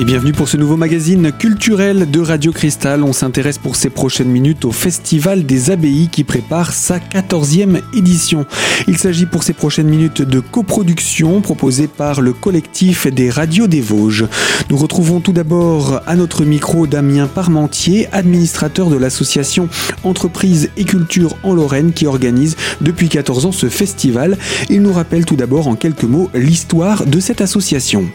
Et bienvenue pour ce nouveau magazine culturel de Radio Cristal. On s'intéresse pour ces prochaines minutes au Festival des Abbayes qui prépare sa 14e édition. Il s'agit pour ces prochaines minutes de coproduction proposée par le collectif des radios des Vosges. Nous retrouvons tout d'abord à notre micro Damien Parmentier, administrateur de l'association Entreprise et Culture en Lorraine qui organise depuis 14 ans ce festival. Il nous rappelle tout d'abord en quelques mots l'histoire de cette association.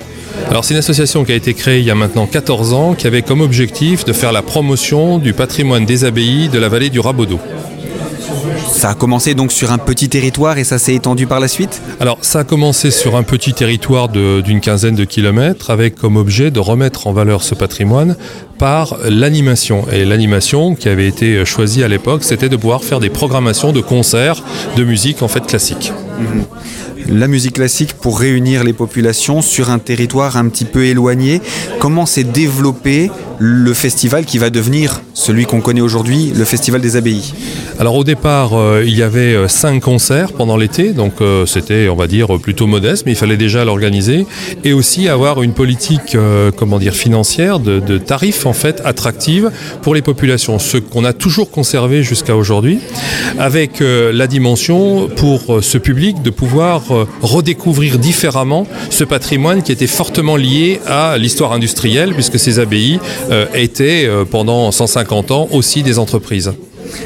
Alors c'est une association qui a été créée il y a maintenant 14 ans, qui avait comme objectif de faire la promotion du patrimoine des abbayes de la vallée du Rabodeau. Ça a commencé donc sur un petit territoire et ça s'est étendu par la suite? Alors ça a commencé sur un petit territoire d'une quinzaine de kilomètres avec comme objet de remettre en valeur ce patrimoine par l'animation. Et l'animation qui avait été choisie à l'époque, c'était de pouvoir faire des programmations de concerts de musique en fait classique. Mhm la musique classique pour réunir les populations sur un territoire un petit peu éloigné. Comment s'est développé le festival qui va devenir celui qu'on connaît aujourd'hui, le Festival des Abbayes? Alors au départ, euh, il y avait euh, cinq concerts pendant l'été, donc euh, c'était, on va dire, plutôt modeste, mais il fallait déjà l'organiser et aussi avoir une politique, comment dire, financière de, tarifs en fait attractive pour les populations, ce qu'on a toujours conservé jusqu'à aujourd'hui, avec la dimension pour ce public de pouvoir redécouvrir différemment ce patrimoine qui était fortement lié à l'histoire industrielle, puisque ces abbayes étaient pendant 150 ans aussi des entreprises.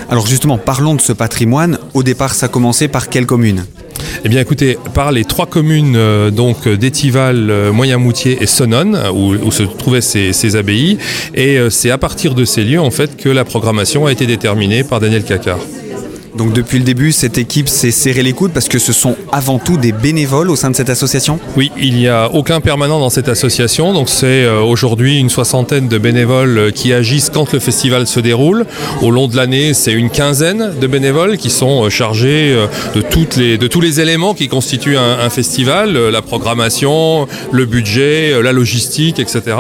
Alors justement, parlons de ce patrimoine. Au départ, ça a commencé par quelle commune? Eh bien, écoutez, par les trois communes euh, donc d'Étival, euh, Moyen-Moutier et Sonone, où, se trouvaient ces, ces abbayes, et euh, c'est à partir de ces lieux en fait que la programmation a été déterminée par Daniel Cacard. Donc depuis le début, cette équipe s'est serré les coudes parce que ce sont avant tout des bénévoles au sein de cette association? Oui, il n'y a aucun permanent dans cette association. Donc c'est euh, aujourd'hui une soixantaine de bénévoles euh, qui agissent quand le festival se déroule. Au long de l'année, c'est une quinzaine de bénévoles qui sont euh, chargés de, tous les éléments qui constituent un, festival, la programmation, le budget, la logistique, etc.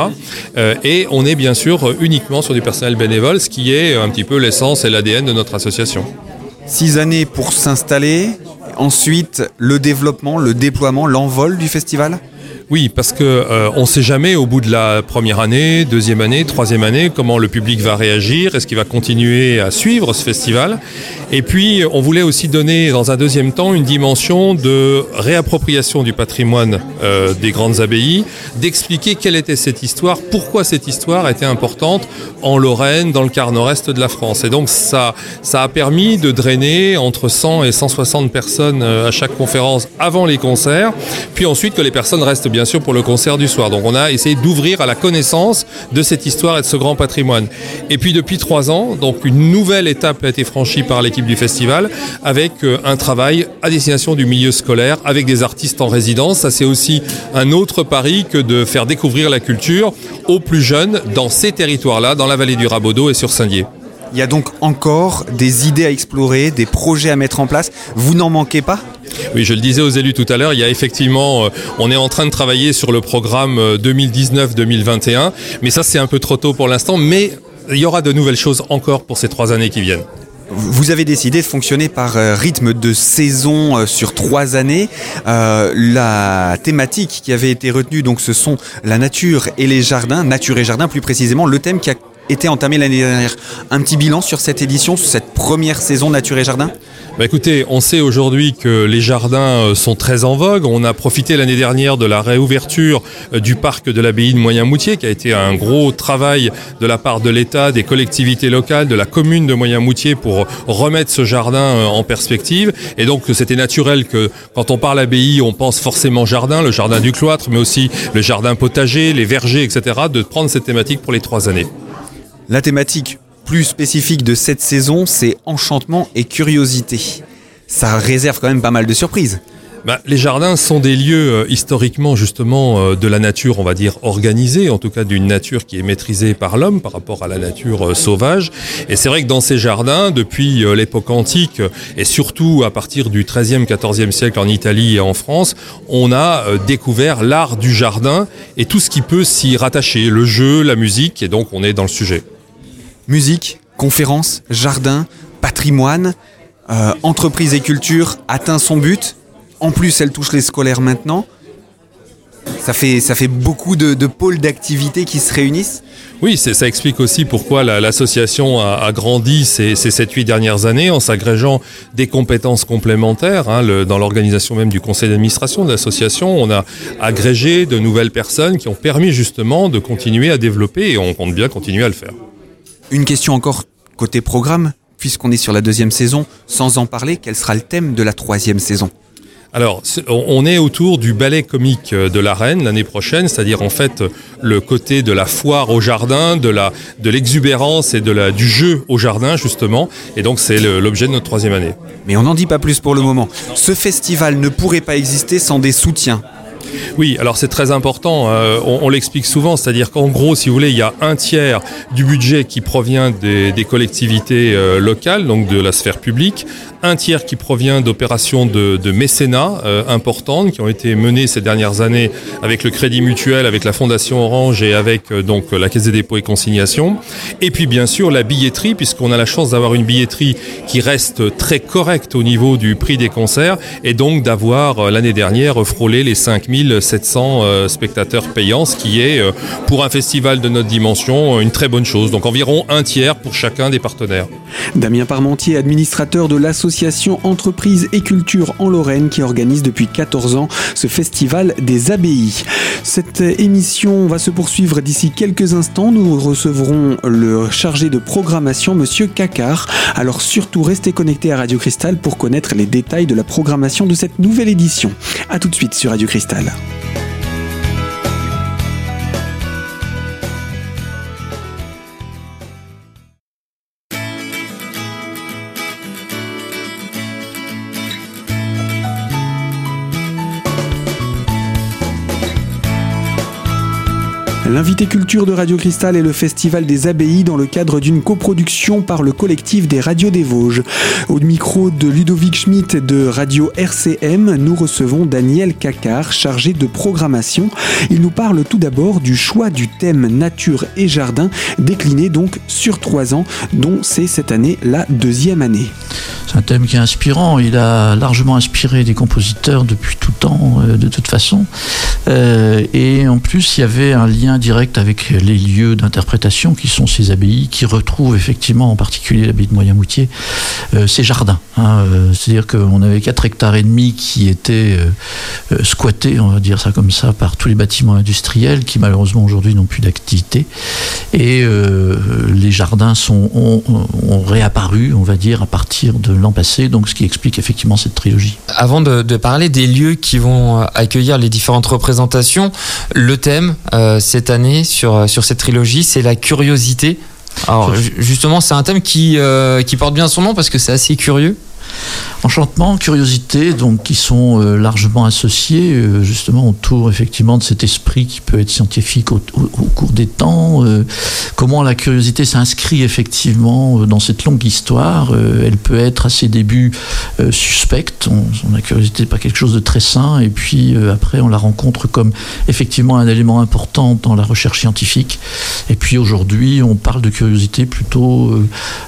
Et on est bien sûr uniquement sur du personnel bénévole, ce qui est un petit peu l'essence et l'ADN de notre association. Six années pour s'installer, ensuite le développement, le déploiement, l'envol du festival oui, parce que euh, on ne sait jamais au bout de la première année, deuxième année, troisième année, comment le public va réagir, est-ce qu'il va continuer à suivre ce festival. Et puis, on voulait aussi donner, dans un deuxième temps, une dimension de réappropriation du patrimoine euh, des grandes abbayes, d'expliquer quelle était cette histoire, pourquoi cette histoire était importante en Lorraine, dans le quart nord-est de la France. Et donc, ça, ça a permis de drainer entre 100 et 160 personnes euh, à chaque conférence avant les concerts, puis ensuite que les personnes restent bien bien sûr pour le concert du soir. Donc on a essayé d'ouvrir à la connaissance de cette histoire et de ce grand patrimoine. Et puis depuis trois ans, donc une nouvelle étape a été franchie par l'équipe du festival avec euh, un travail à destination du milieu scolaire avec des artistes en résidence. Ça c'est aussi un autre pari que de faire découvrir la culture aux plus jeunes dans ces territoires-là, dans la vallée du Rabodeau et sur Saint-Dié. Il y a donc encore des idées à explorer, des projets à mettre en place. Vous n'en manquez pas? Oui, je le disais aux élus tout à l'heure, il y a effectivement, euh, on est en train de travailler sur le programme 2019-2021, euh, mais ça c'est un peu trop tôt pour l'instant, mais il y aura de nouvelles choses encore pour ces trois années qui viennent. Vous avez décidé de fonctionner par euh, rythme de saison sur trois années. la thématique qui avait été retenue, donc, ce sont la nature et les jardins, nature et jardin plus précisément, le thème qui a été entamé l'année dernière. Un petit bilan sur cette édition, sur cette première saison Nature et Jardin? Bah écoutez, on sait aujourd'hui que les jardins euh, sont très en vogue. On a profité l'année dernière de la réouverture euh, du parc de l'abbaye de Moyen-Moutier, qui a été un gros travail de la part de l'État, des collectivités locales, de la commune de Moyen-Moutier pour remettre ce jardin euh, en perspective. Et donc c'était naturel que quand on parle abbaye, on pense forcément jardin, le jardin du cloître, mais aussi le jardin potager, les vergers, etc., de prendre cette thématique pour les trois années. La thématique plus spécifique de cette saison, c'est enchantement et curiosité. Ça réserve quand même pas mal de surprises. Bah, les jardins sont des lieux euh, historiquement justement euh, de la nature, on va dire organisée, en tout cas d'une nature qui est maîtrisée par l'homme par rapport à la nature euh, sauvage. Et c'est vrai que dans ces jardins, depuis l'époque antique et surtout à partir du XIIIe, XIVe siècle en Italie et en France, on a découvert l'art du jardin et tout ce qui peut s'y rattacher, le jeu, la musique, et donc on est dans le sujet musique, conférences, jardin, patrimoine, euh, entreprise et culture atteint son but. En plus, elle touche les scolaires maintenant. Ça fait, beaucoup de, pôles d'activité qui se réunissent Oui, ça explique aussi pourquoi l'association a, grandi ces, ces 7-8 dernières années en s'agrégeant des compétences complémentaires. Hein, dans l'organisation même du conseil d'administration de l'association, on a agrégé de nouvelles personnes qui ont permis justement de continuer à développer et on compte bien continuer à le faire. Une question encore côté programme, puisqu'on est sur la deuxième saison, sans en parler, quel sera le thème de la troisième saison? Alors, on est autour du ballet comique euh, de la Reine l'année prochaine, c'est-à-dire en fait le côté de la foire au jardin, de la de l'exubérance et de la du jeu au jardin justement. Et donc c'est l'objet de notre troisième année. Mais on n'en dit pas plus pour le moment. Ce festival ne pourrait pas exister sans des soutiens. Oui, alors c'est très important, euh, on, l'explique souvent, c'est-à-dire qu'en gros, si vous voulez, il y a un tiers du budget qui provient des, collectivités euh, locales, donc de la sphère publique, un tiers qui provient d'opérations de, mécénat euh, importantes qui ont été menées ces dernières années avec le Crédit Mutuel, avec la Fondation Orange et avec donc la Caisse des dépôts et consignations. Et puis bien sûr la billetterie, puisqu'on a la chance d'avoir une billetterie qui reste très correcte au niveau du prix des concerts et donc d'avoir l'année dernière frôlé les 5000 700 euh, spectateurs payants, ce qui est euh, pour un festival de notre dimension une très bonne chose. Donc environ un tiers pour chacun des partenaires. Damien Parmentier, administrateur de l'association Entreprises et Culture en Lorraine qui organise depuis 14 ans ce festival des abbayes. Cette émission va se poursuivre d'ici quelques instants. Nous recevrons le chargé de programmation, Monsieur Cacard. Alors surtout restez connectés à Radio Cristal pour connaître les détails de la programmation de cette nouvelle édition. A tout de suite sur Radio Cristal. L'invité culture de Radio Cristal est le Festival des Abbayes dans le cadre d'une coproduction par le collectif des radios des Vosges. Au micro de Ludovic Schmitt de Radio RCM, nous recevons Daniel Cacard, chargé de programmation. Il nous parle tout d'abord du choix du thème nature et jardin, décliné donc sur trois ans, dont c'est cette année la deuxième année. C'est un thème qui est inspirant. Il a largement inspiré des compositeurs depuis tout temps, euh, de toute façon. Euh, et en plus, il y avait un lien direct avec les lieux d'interprétation qui sont ces abbayes, qui retrouvent effectivement en particulier l'abbaye de Moyenmoutier, euh, ces jardins. Hein, euh, c'est-à-dire qu'on avait 4 hectares et demi qui étaient euh, squattés, on va dire ça comme ça, par tous les bâtiments industriels qui malheureusement aujourd'hui n'ont plus d'activité. Et les jardins sont, ont, réapparu, on va dire, à partir de l'an passé, donc ce qui explique effectivement cette trilogie. Avant de, de, parler des lieux qui vont accueillir les différentes représentations, le thème, c'est année sur, euh, sur cette trilogie, c'est la curiosité. Alors justement, c'est un thème qui, euh, qui porte bien son nom parce que c'est assez curieux. Enchantement, curiosité, donc qui sont euh, largement associés euh, justement autour effectivement de cet esprit qui peut être scientifique au, cours des temps. Euh, comment la curiosité s'inscrit effectivement dans cette longue histoire. elle peut être à ses débuts suspecte. On, la curiosité n'est pas quelque chose de très sain et puis après on la rencontre comme effectivement un élément important dans la recherche scientifique. Et puis aujourd'hui on parle de curiosité plutôt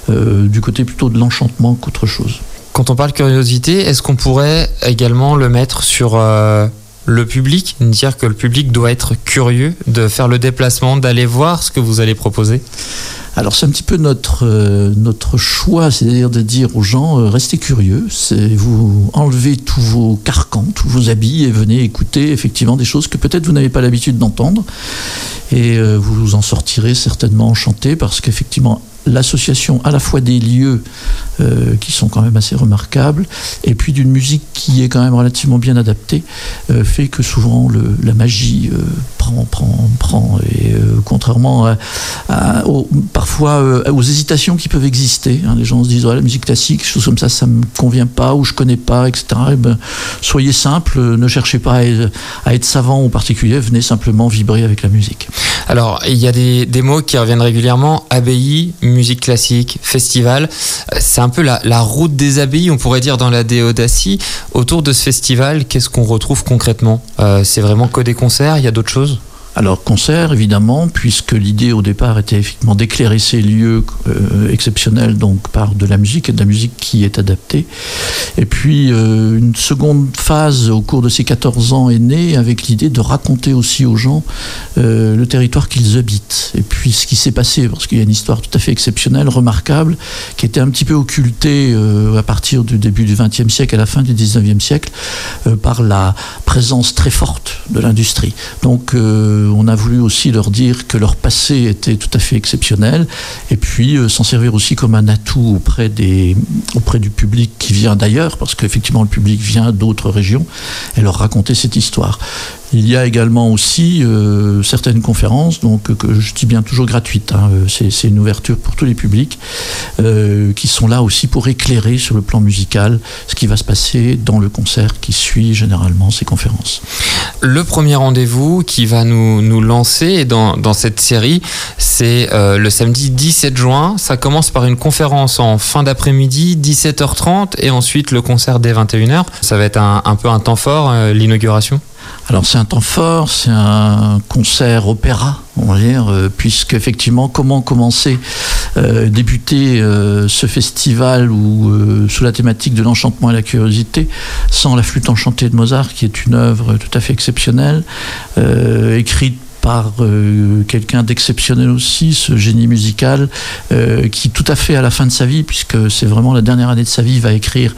du côté plutôt de l'enchantement qu'autre chose. Quand on parle curiosité, est-ce qu'on pourrait également le mettre sur euh, le public, dire que le public doit être curieux de faire le déplacement, d'aller voir ce que vous allez proposer? Alors c'est un petit peu notre, euh, notre choix, c'est-à-dire de dire aux gens, euh, restez curieux, vous enlevez tous vos carcans, tous vos habits et venez écouter effectivement des choses que peut-être vous n'avez pas l'habitude d'entendre. Et vous vous en sortirez certainement enchanté parce qu'effectivement, l'association à la fois des lieux euh, qui sont quand même assez remarquables et puis d'une musique qui est quand même relativement bien adaptée euh, fait que souvent le, la magie euh, prend, prend, prend. Et contrairement à, parfois aux hésitations qui peuvent exister hein, les gens se disent la musique classique chose comme ça ça me convient pas ou je connais pas etc et eh ben, soyez simple ne cherchez pas à être, savant ou particulier venez simplement vibrer avec la musique. Alors il y a des, mots qui reviennent régulièrement. Abbaye musique classique, festival. C'est un peu la, route des abbayes, on pourrait dire, dans la Déodacie. Autour de ce festival, qu'est-ce qu'on retrouve concrètement? Euh, C'est vraiment que des concerts? Il y a d'autres choses? Alors concert évidemment, puisque l'idée au départ était effectivement d'éclairer ces lieux euh, exceptionnels donc par de la musique et de la musique qui est adaptée. Et puis euh, une seconde phase au cours de ces 14 ans est née avec l'idée de raconter aussi aux gens euh, le territoire qu'ils habitent. Et puis ce qui s'est passé, parce qu'il y a une histoire tout à fait exceptionnelle, remarquable, qui était un petit peu occultée à partir du début du XXe siècle à la fin du XIXe siècle par la présence très forte de l'industrie. Donc on a voulu aussi leur dire que leur passé était tout à fait exceptionnel et puis euh, s'en servir aussi comme un atout auprès du public qui vient d'ailleurs, parce qu'effectivement le public vient d'autres régions, et leur raconter cette histoire. Il y a également aussi euh, certaines conférences, donc que je dis bien toujours gratuites. Hein, c'est une ouverture pour tous les publics, euh, qui sont là aussi pour éclairer sur le plan musical ce qui va se passer dans le concert qui suit généralement ces conférences. Le premier rendez-vous qui va nous, nous lancer dans, dans cette série, c'est euh, le samedi 17 juin. Ça commence par une conférence en fin d'après-midi, 17h30, et ensuite le concert dès 21h. Ça va être un peu un temps fort, l'inauguration? Alors c'est un temps fort, c'est un concert opéra, on va dire, euh, puisque effectivement, comment commencer, euh, débuter euh, ce festival ou sous la thématique de l'enchantement et la curiosité, sans la flûte enchantée de Mozart, qui est une œuvre tout à fait exceptionnelle, écrite par euh, quelqu'un d'exceptionnel aussi, ce génie musical, euh, qui tout à fait à la fin de sa vie, puisque c'est vraiment la dernière année de sa vie, va écrire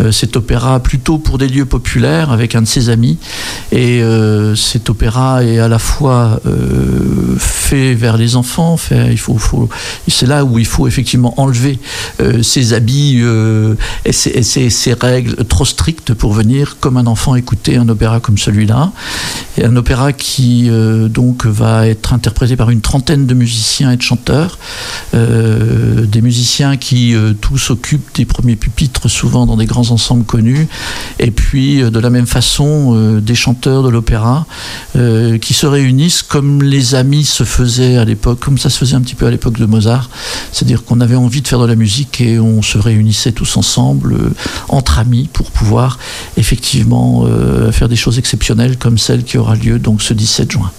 euh, cet opéra plutôt pour des lieux populaires avec un de ses amis. Et cet opéra est à la fois fait vers les enfants, il faut, c'est là où il faut effectivement enlever ses habits et, ses, règles trop strictes pour venir comme un enfant écouter un opéra comme celui-là. Et un opéra qui donc va être interprété par une trentaine de musiciens et de chanteurs, euh, des musiciens qui euh, tous occupent des premiers pupitres, souvent dans des grands ensembles connus, et puis euh, de la même façon des chanteurs de l'opéra qui se réunissent comme les amis se faisaient à l'époque, comme ça se faisait un petit peu à l'époque de Mozart, c'est-à-dire qu'on avait envie de faire de la musique et on se réunissait tous ensemble entre amis pour pouvoir effectivement faire des choses exceptionnelles comme celle qui aura lieu donc ce 17 juin.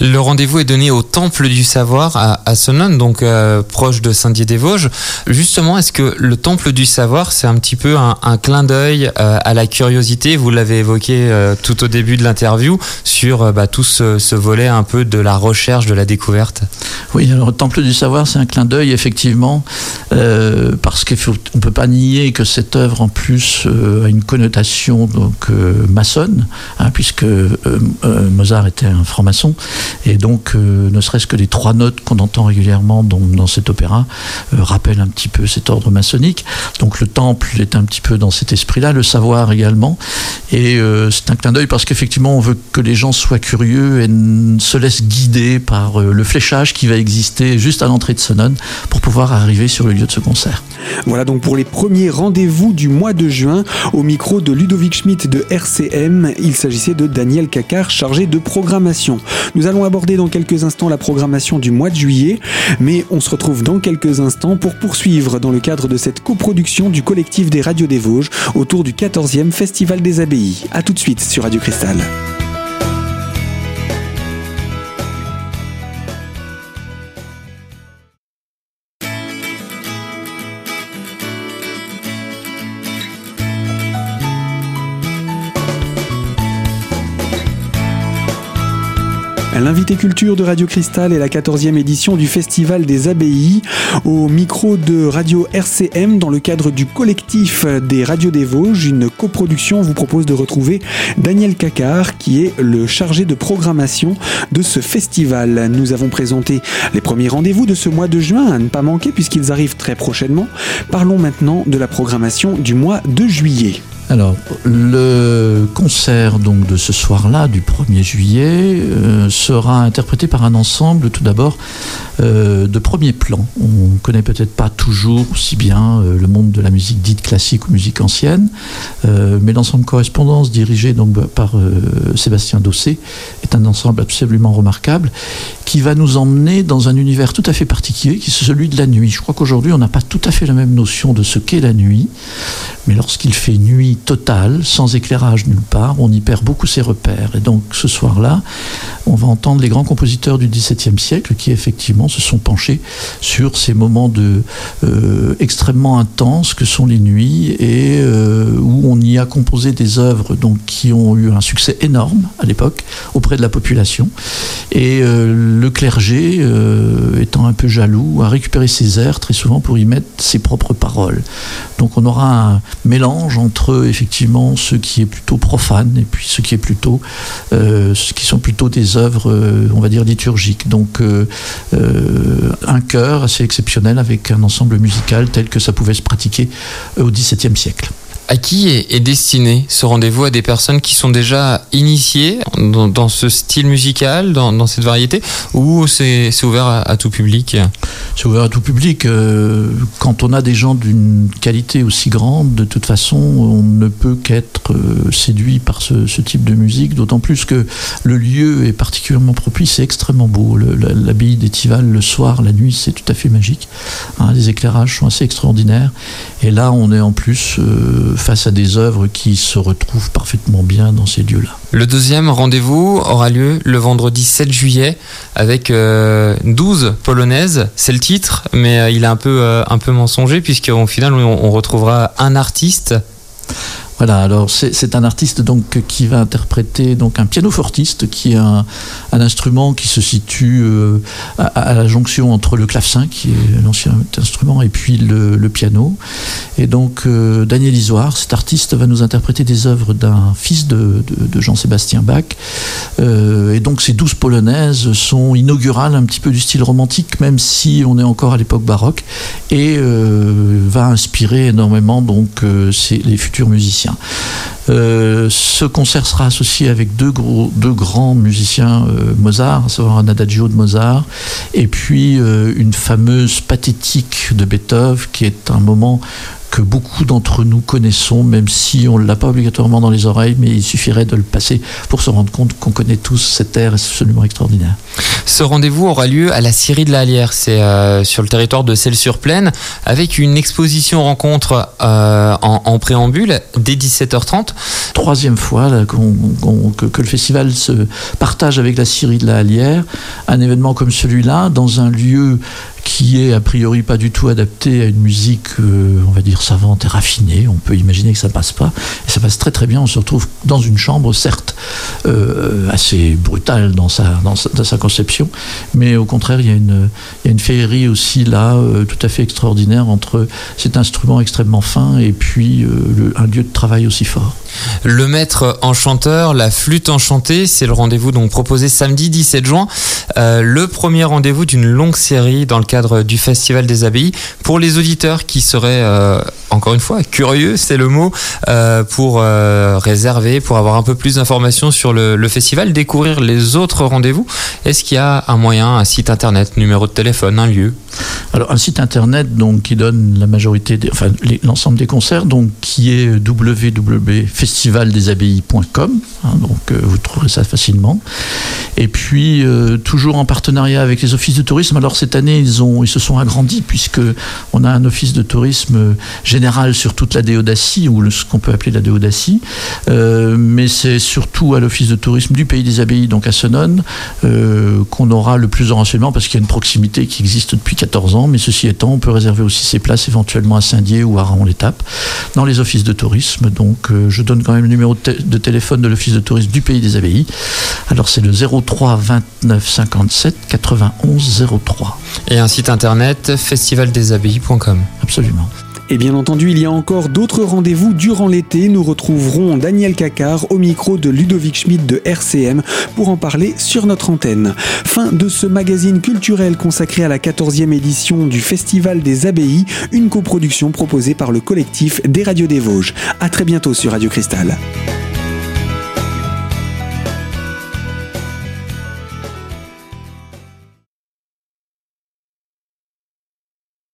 Le rendez-vous est donné au Temple du Savoir à, à donc euh, proche de Saint-Dié-des-Vosges. Justement, est-ce que le Temple du Savoir, c'est un petit peu un, clin d'œil euh, à la curiosité? Vous l'avez évoqué euh, tout au début de l'interview sur bah, tout ce, volet un peu de la recherche, de la découverte. Oui, le Temple du Savoir, c'est un clin d'œil effectivement, parce qu'on ne peut pas nier que cette œuvre en plus a une connotation donc maçonne, hein, puisque Mozart était un franc-maçon. Et donc, euh, ne serait-ce que les trois notes qu'on entend régulièrement dans, dans cet opéra euh, rappellent un petit peu cet ordre maçonnique. Donc, le temple est un petit peu dans cet esprit-là, le savoir également. Et euh, c'est un clin d'œil parce qu'effectivement, on veut que les gens soient curieux et se laissent guider par le fléchage qui va exister juste à l'entrée de Sonone pour pouvoir arriver sur le lieu de ce concert. Voilà donc pour les premiers rendez-vous du mois de juin au micro de Ludovic Schmitt de RCM. Il s'agissait de Daniel Cacard chargé de programmation. Allons aborder dans quelques instants la programmation du mois de juillet, mais on se retrouve dans quelques instants pour poursuivre dans le cadre de cette coproduction du collectif des radios des Vosges autour du 14e Festival des Abbayes. A tout de suite sur Radio Cristal. L'invité culture de Radio Cristal est la 14e édition du Festival des Abbayes. Au micro de Radio RCM, dans le cadre du collectif des Radios des Vosges, une coproduction vous propose de retrouver Daniel Cacard, qui est le chargé de programmation de ce festival. Nous avons présenté les premiers rendez-vous de ce mois de juin à ne pas manquer puisqu'ils arrivent très prochainement. Parlons maintenant de la programmation du mois de juillet. Alors, le concert donc de ce soir-là, du 1er juillet, euh, sera interprété par un ensemble, tout d'abord, euh, de premier plan. On ne connaît peut-être pas toujours si bien euh, le monde de la musique dite classique ou musique ancienne, mais l'ensemble correspondance dirigé par Sébastien Dossé est un ensemble absolument remarquable qui va nous emmener dans un univers tout à fait particulier qui est celui de la nuit. Je crois qu'aujourd'hui on n'a pas tout à fait la même notion de ce qu'est la nuit, Mais lorsqu'il fait nuit totale, sans éclairage nulle part, on y perd beaucoup ses repères. Et donc ce soir-là, on va entendre les grands compositeurs du XVIIe siècle qui effectivement se sont penchés sur ces moments de, euh, extrêmement intenses que sont les nuits et euh, où on y a composé des œuvres donc, qui ont eu un succès énorme à l'époque auprès de la population. Et euh, le clergé, étant un peu jaloux, a récupéré ces airs très souvent pour y mettre ses propres paroles. Donc on aura un mélange entre effectivement ce qui est plutôt profane et puis ce qui est plutôt, ce qui sont plutôt des œuvres, euh, on va dire, liturgiques. Donc euh, euh, un chœur assez exceptionnel avec un ensemble musical tel que ça pouvait se pratiquer au XVIIe siècle. À qui est, destiné ce rendez-vous À des personnes qui sont déjà initiées dans, ce style musical, dans, cette variété, ou c'est ouvert à, tout public? C'est ouvert à tout public. Euh, quand on a des gens d'une qualité aussi grande, de toute façon, on ne peut qu'être euh, séduit par ce, type de musique, d'autant plus que le lieu est particulièrement propice, c'est extrêmement beau. L'abbaye d'Étival, le soir, la nuit, c'est tout à fait magique. Hein, les éclairages sont assez extraordinaires. Et là, on est en plus... Euh, face à des œuvres qui se retrouvent parfaitement bien dans ces lieux-là. Le deuxième rendez-vous aura lieu le vendredi 7 juillet avec 12 euh, polonaises. C'est le titre, mais euh, il est un peu, euh, un peu mensonger puisqu'au final on retrouvera un artiste voilà, alors c'est un artiste donc qui va interpréter donc un pianofortiste qui est un, instrument qui se situe euh, à, la jonction entre le clavecin qui est l'ancien instrument et puis le, piano. Et donc euh, Daniel Isoire, cet artiste, va nous interpréter des œuvres d'un fils de, Jean-Sébastien Bach. Euh, et donc ces douze polonaises sont inaugurales un petit peu du style romantique, même si on est encore à l'époque baroque, et va inspirer énormément donc les futurs musiciens. Euh, ce concert sera associé avec deux, grands musiciens euh, Mozart, à savoir un adagio de Mozart, et puis euh, une fameuse pathétique de Beethoven, qui est un moment que beaucoup d'entre nous connaissons, même si on ne l'a pas obligatoirement dans les oreilles, mais il suffirait de le passer pour se rendre compte qu'on connaît tous cet air absolument extraordinaire. Ce rendez-vous aura lieu à la Syrie de la c'est euh, sur le territoire de Celles-sur-Plaine, avec une exposition rencontre euh, en, préambule dès 17h30. Troisième fois que, le festival se partage avec la Syrie de la un événement comme celui-là, dans un lieu qui est a priori pas du tout adapté à une musique, euh, on va dire, savante et raffinée. On peut imaginer que ça passe pas. Et ça passe très très bien. On se retrouve dans une chambre, certes, euh, assez brutale dans sa, conception, mais au contraire, il y a une, il féerie aussi là, euh, tout à fait extraordinaire entre cet instrument extrêmement fin et puis un lieu de travail aussi fort. Le maître enchanteur, la flûte enchantée, c'est le rendez-vous donc proposé samedi 17 juin. le premier rendez-vous d'une longue série dans le cadre du Festival des Abbayes. Pour les auditeurs qui seraient, euh, encore une fois, curieux, c'est le mot, euh, pour euh, réserver, pour avoir un peu plus d'informations sur le, festival, découvrir les autres rendez-vous, est-ce qu'il y a un moyen, un site internet, numéro de téléphone, un lieu? Alors un site internet donc qui donne la majorité, des, enfin l'ensemble des concerts, donc qui est www.festivaldesabbayes.com, hein, donc vous trouverez ça facilement. Et puis toujours en partenariat avec les offices de tourisme. Alors cette année ils ils, se sont agrandis puisque on a un office de tourisme général sur toute la Déodacie ou ce qu'on peut appeler la Déodacie, euh, mais c'est surtout à l'office de tourisme du Pays des Abbayes, donc à Sonone, euh, qu'on aura le plus de renseignements parce qu'il y a une proximité qui existe depuis 14 ans, mais ceci étant, on peut réserver aussi ses places éventuellement à Saint-Dié ou à Raon-l'Étape dans les offices de tourisme. Donc euh, je donne quand même le numéro de, téléphone de l'office de tourisme du Pays des Abbayes. Alors c'est le 03 29 57 91 03. Et un site internet festivaldesabbayes.com. Absolument. Et bien entendu, il y a encore d'autres rendez-vous durant l'été. Nous retrouverons Daniel Cacard au micro de Ludovic Schmidt de RCM pour en parler sur notre antenne. Fin de ce magazine culturel consacré à la 14e édition du Festival des Abbayes, une coproduction proposée par le collectif des Radios des Vosges. À très bientôt sur Radio Cristal.